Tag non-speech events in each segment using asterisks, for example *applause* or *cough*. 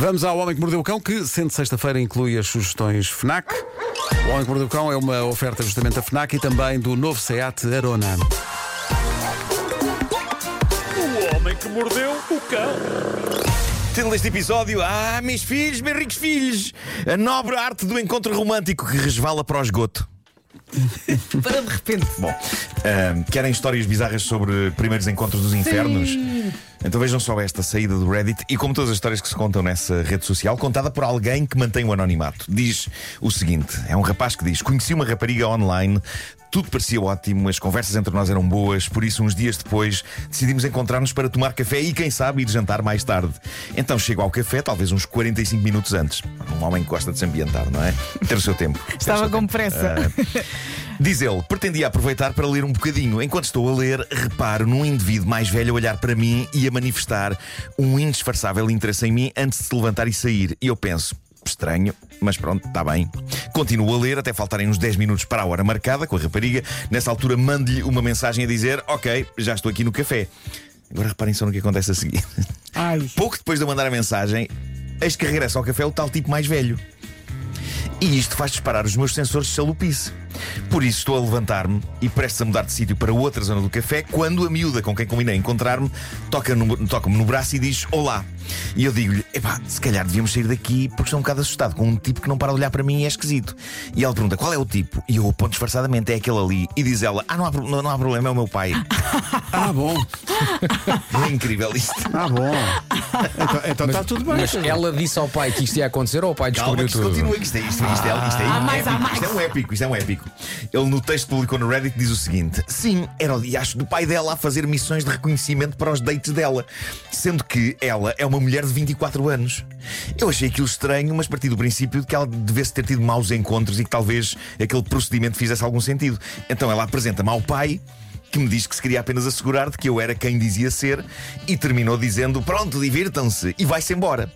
Vamos ao Homem que Mordeu o Cão, que, sendo sexta-feira, inclui as sugestões FNAC. O Homem que Mordeu o Cão é uma oferta justamente da FNAC e também do novo SEAT Arona. O homem que mordeu o cão. Título deste episódio: Ah, meus filhos, meus ricos filhos! A nobre arte do encontro romântico que resvala para o esgoto. *laughs* Para de repente. Bom, ahm, querem histórias bizarras sobre primeiros encontros dos infernos? Então vejam só esta saída do Reddit e como todas as histórias que se contam nessa rede social, contada por alguém que mantém o anonimato. Diz o seguinte: é um rapaz que diz: Conheci uma rapariga online. Tudo parecia ótimo, as conversas entre nós eram boas, por isso, uns dias depois, decidimos encontrar-nos para tomar café e, quem sabe, ir jantar mais tarde. Então chego ao café, talvez uns 45 minutos antes. Um homem que gosta de se ambientar, não é? Ter o seu tempo. Estava seu com tempo. pressa. Ah, *laughs* Diz ele, pretendia aproveitar para ler um bocadinho. Enquanto estou a ler, reparo num indivíduo mais velho a olhar para mim e a manifestar um indisfarçável interesse em mim antes de se levantar e sair. E eu penso, estranho, mas pronto, está bem. Continuo a ler até faltarem uns 10 minutos para a hora marcada com a rapariga. Nessa altura, mando-lhe uma mensagem a dizer: Ok, já estou aqui no café. Agora reparem só no que acontece a seguir. Ai. *laughs* Pouco depois de eu mandar a mensagem, eis que regressa ao café o tal tipo mais velho. E isto faz disparar os meus sensores de chalupice. Por isso estou a levantar-me e prestes a mudar de sítio para outra zona do café quando a miúda com quem combinei encontrar-me toca-me no, toca no braço e diz Olá. E eu digo-lhe, epá, se calhar devíamos sair daqui porque estou um bocado assustado com um tipo que não para de olhar para mim e é esquisito. E ela pergunta, qual é o tipo? E eu aponto disfarçadamente, é aquele ali. E diz ela, ah, não há, não, não há problema, é o meu pai. *laughs* Ah, bom. É incrível isto? Ah, bom. Então, então está tudo bem. Mas ela disse ao pai que isto ia acontecer ou o pai Calma, descobriu que isto tudo? continua. Isto é, isto, isto é, isto é Há mais, há épico. mais. Isto é um épico, isto é um épico. Ele no texto publicou no Reddit diz o seguinte: Sim, era o diacho do pai dela a fazer missões de reconhecimento para os dates dela, sendo que ela é uma mulher de 24 anos. Eu achei aquilo estranho, mas parti do princípio de que ela devesse ter tido maus encontros e que talvez aquele procedimento fizesse algum sentido. Então ela apresenta-me ao pai. Que me diz que se queria apenas assegurar de que eu era quem dizia ser e terminou dizendo: Pronto, divirtam-se e vai-se embora.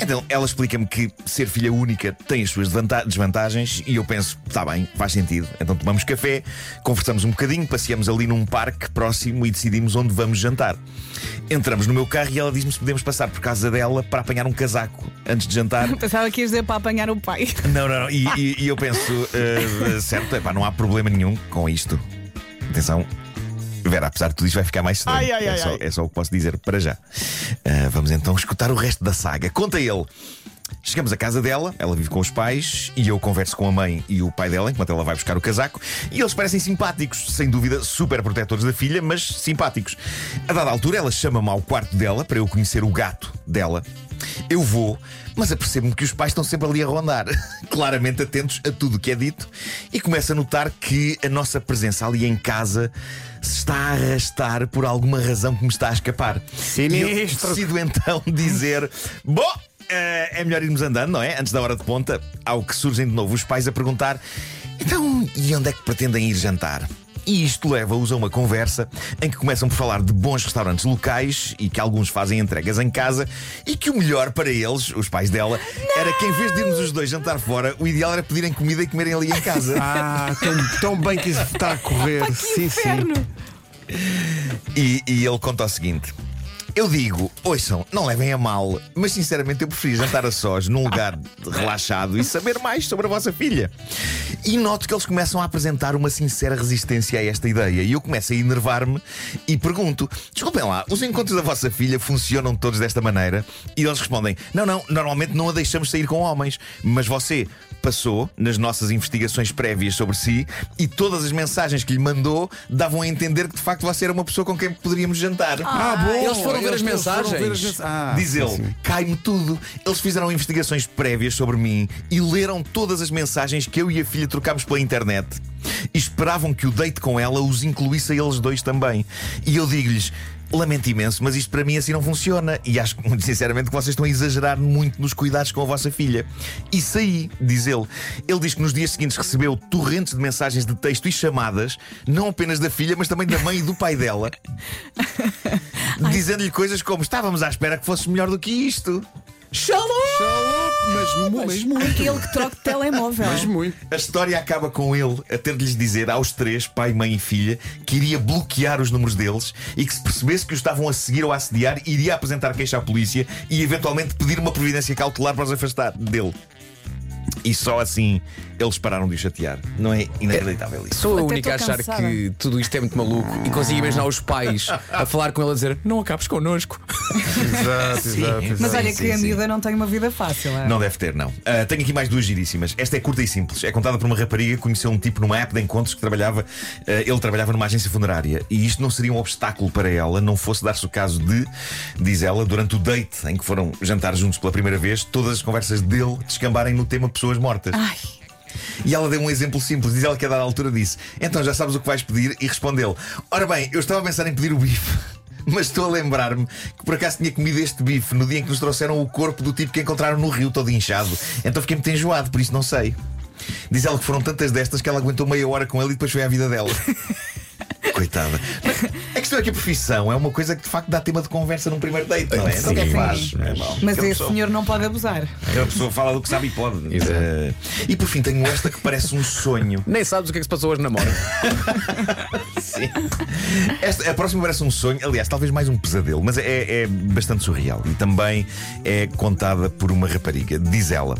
Então, ela explica-me que ser filha única tem as suas desvanta- desvantagens e eu penso, está bem, faz sentido. Então tomamos café, conversamos um bocadinho, passeamos ali num parque próximo e decidimos onde vamos jantar. Entramos no meu carro e ela diz-me se podemos passar por casa dela para apanhar um casaco antes de jantar. *laughs* Pensava que ias dizer para apanhar o pai. *laughs* Não, não, não. E, e- e eu penso, eh, certo, epá, não há problema nenhum com isto. Atenção. Apesar de tudo isto vai ficar mais ai, é, é só o que posso dizer para já. Ah, vamos então escutar o resto da saga. Conta ele. Chegamos à casa dela, ela vive com os pais e eu converso com a mãe e o pai dela enquanto ela vai buscar o casaco e eles parecem simpáticos, sem dúvida super protetores da filha, mas simpáticos. A dada altura, ela chama-me ao quarto dela para eu conhecer o gato dela. Eu vou, mas apercebo-me que os pais estão sempre ali a rondar, *laughs* claramente atentos a tudo o que é dito, e começo a notar que a nossa presença ali em casa se está a arrastar por alguma razão que me está a escapar. E eu Sinistro. decido então *laughs* dizer: Bom, é melhor irmos andando, não é? Antes da hora de ponta, ao que surgem de novo os pais a perguntar: Então, e onde é que pretendem ir jantar? E isto leva-os a uma conversa em que começam por falar de bons restaurantes locais e que alguns fazem entregas em casa e que o melhor para eles, os pais dela, era que em vez de irmos os dois jantar fora, o ideal era pedirem comida e comerem ali em casa. *laughs* Ah, tão, tão bem que isso está a correr. Que sim, sim. inferno! E, e ele conta o seguinte: Eu digo, ouçam, não levem a mal, mas sinceramente eu preferi jantar a sós num lugar relaxado e saber mais sobre a vossa filha. E noto que eles começam a apresentar uma sincera resistência a esta ideia. E eu começo a enervar-me e pergunto: Desculpem lá, os encontros da vossa filha funcionam todos desta maneira? E eles respondem: Não, não, normalmente não a deixamos sair com homens, mas você passou nas nossas investigações prévias sobre si e todas as mensagens que lhe mandou davam a entender que de facto você era uma pessoa com quem poderíamos jantar. Ah, bom. Eles foram ver as mensagens. ver as mens- Ah, Diz ele, sim. cai-me tudo. Eles fizeram investigações prévias sobre mim e leram todas as mensagens que eu e a filha trocámos pela internet. E esperavam que o date com ela os incluísse a eles dois também. E eu digo-lhes. Lamento imenso, mas isto para mim assim não funciona. E acho muito *laughs* sinceramente que vocês estão a exagerar muito nos cuidados com a vossa filha. E saí, diz ele. Ele diz que nos dias seguintes recebeu torrentes de mensagens de texto e chamadas, não apenas da filha, mas também da mãe e do pai dela, *laughs* dizendo-lhe coisas como: estávamos à espera que fosse melhor do que isto. Shalom! Mas, mas muito. Aquele que troca de telemóvel. Mas muito. A história acaba com ele a ter de lhes dizer aos três, pai, mãe e filha, que iria bloquear os números deles e que se percebesse que os estavam a seguir ou a assediar, iria apresentar queixa à polícia e eventualmente pedir uma providência cautelar para os afastar dele. E só assim eles pararam de o chatear. Não é inacreditável isso? Sou a Até única a achar cansada. que tudo isto é muito maluco e consigo imaginar os pais a falar com ele a dizer: Não acabes connosco. Exato, exato, Mas Sim, olha sim, que a miúda não tem uma vida fácil. é? Não deve ter, não. Ah, tenho aqui mais duas giríssimas. Esta é curta e simples. É contada por uma rapariga que conheceu um tipo numa app de encontros que trabalhava. ah, ele trabalhava numa agência funerária. E isto não seria um obstáculo para ela, não fosse dar-se o caso de, diz ela, durante o date em que foram jantar juntos pela primeira vez, todas as conversas dele descambarem no tema pessoas mortas. Ai, E ela deu um exemplo simples. Diz ela que a dada altura disse: Então já sabes o que vais pedir? E respondeu: Ora bem, eu estava a pensar em pedir o bife. *laughs* Mas estou a lembrar-me que por acaso tinha comido este bife no dia em que nos trouxeram o corpo do tipo que encontraram no rio todo inchado. Então fiquei muito enjoado, por isso não sei. Diz ela que foram tantas destas que ela aguentou meia hora com ele e depois foi à vida dela. *laughs* Coitada. Mas *laughs* a questão é que a profissão é uma coisa que de facto dá tema de conversa num primeiro date, não é? Sim. Não Sim. faz. não é mas Aquela esse pessoa- senhor não pode abusar. Aquela pessoa fala do que sabe e pode. E por fim tenho esta que parece um sonho. Nem sabes o que é que se passou hoje na moda. *laughs* Sim. Esta, a próxima parece um sonho, aliás, talvez mais um pesadelo, mas é, é bastante surreal e também é contada por uma rapariga. Diz ela.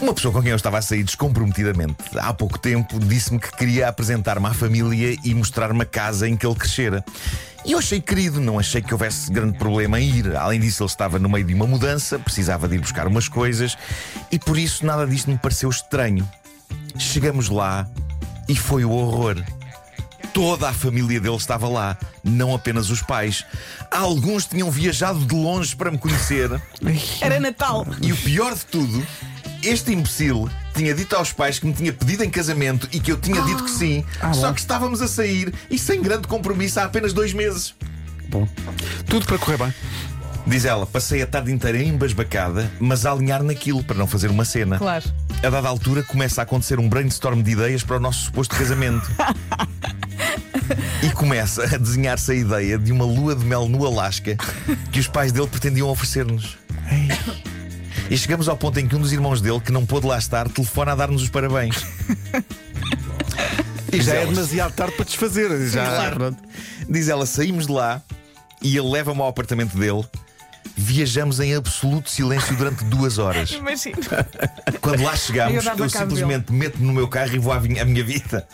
Uma pessoa com quem eu estava a sair descomprometidamente há pouco tempo disse-me que queria apresentar-me à família e mostrar-me a casa em que ele crescera. E eu achei querido, não achei que houvesse grande problema em ir. Além disso, ele estava no meio de uma mudança, precisava de ir buscar umas coisas e por isso nada disto me pareceu estranho. Chegamos lá e foi o horror. Toda a família dele estava lá, não apenas os pais. Alguns tinham viajado de longe para me conhecer. Era Natal. E o pior de tudo, este imbecil tinha dito aos pais que me tinha pedido em casamento e que eu tinha dito que sim. só que estávamos a sair e sem grande compromisso há apenas dois meses. Bom, tudo para correr bem. Diz ela, passei a tarde inteira embasbacada, mas a alinhar naquilo para não fazer uma cena. Claro. A dada altura começa a acontecer um brainstorm de ideias para o nosso suposto casamento. *laughs* E começa a desenhar-se a ideia de uma lua de mel no Alasca que os pais dele pretendiam oferecer-nos. E chegamos ao ponto em que um dos irmãos dele, que não pôde lá estar, telefona a dar-nos os parabéns. *laughs* E já é demasiado tarde para desfazer. Já, Claro. pronto. Diz ela, saímos de lá e ele leva-me ao apartamento dele. Viajamos em absoluto silêncio durante duas horas. *laughs* Imagino. Quando lá Eu chegamos, dava eu cabo simplesmente meto-me no meu carro e vou à vinha- à minha vida.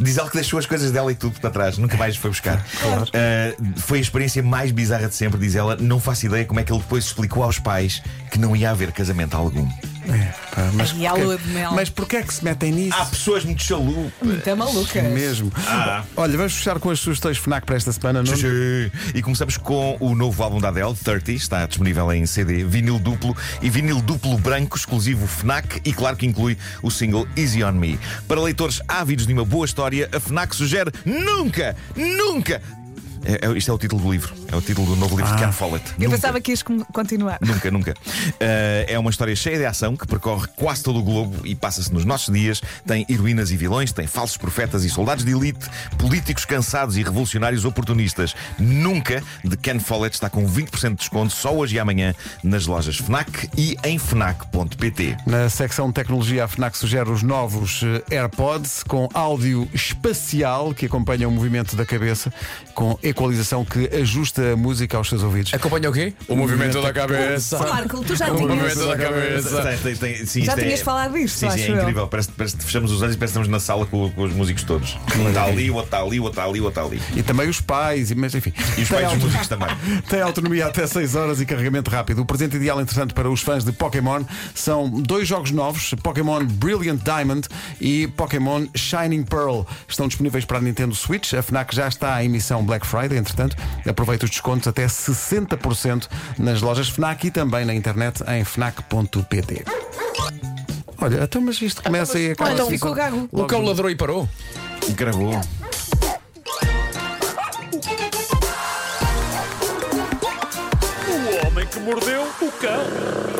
Diz ela que deixou as coisas dela e tudo para trás, nunca mais foi buscar. Uh, foi a experiência mais bizarra de sempre, diz ela. Não faço ideia como é que ele depois explicou aos pais que não ia haver casamento algum. É, pá, mas, E a porquê- lua de mel. mas porquê é que se metem nisso? Há pessoas muito chalupas. Muito maluca. Mesmo. Ah. Olha, vamos fechar com as sugestões FNAC para esta semana, não? Sim. E começamos com o novo álbum da Adele, 30, está disponível em CD, vinil duplo e vinil duplo branco, exclusivo FNAC e claro que inclui o single Easy On Me. Para leitores ávidos de uma boa história, a FNAC sugere nunca, nunca. É, é- isto é o título do livro, é o título do novo livro de Ken Follett. Eu Nunca. pensava que ias continuar. Nunca, nunca. Uh, é uma história cheia de ação que percorre quase todo o globo e passa-se nos nossos dias. Tem heroínas e vilões, tem falsos profetas e soldados de elite, políticos cansados e revolucionários oportunistas. Nunca, de Ken Follett, está com 20% de desconto só hoje e amanhã nas lojas Fnac e em Fnac.pt. Na secção de tecnologia, a FNAC sugere os novos eh, AirPods com áudio espacial que acompanha o movimento da cabeça, com equalização que ajusta a música aos seus ouvidos. Acompanha o quê? O movimento da cabeça. Marco, tu já O tinhas. movimento da cabeça. Tem- tem- tem- sim, Já isto é- tinhas falado disto, Sim, sim, acho é eu. incrível. Parece, parece que fechamos os olhos e parece que estamos na sala com, com os músicos todos. Um está ali, o outro está ali, o outro está ali, o outro está ali. E também os pais, e- mas enfim. E os Tem pais dos auto- músicos também. *laughs* Tem autonomia até 6 horas e carregamento rápido. O presente ideal, entretanto, para os fãs de Pokémon são dois jogos novos: Pokémon Brilliant Diamond e Pokémon Shining Pearl. Estão disponíveis para a Nintendo Switch. A Fnac já está em emissão Black Friday, entretanto. Aproveita os descontos até 60% nas lojas Fnac e também na internet em fnac.pt. Olha, então, mas isto começa e acaba Olha, assim, ficou gago. O cão ladrou e parou. Gravou. O homem que mordeu o cão.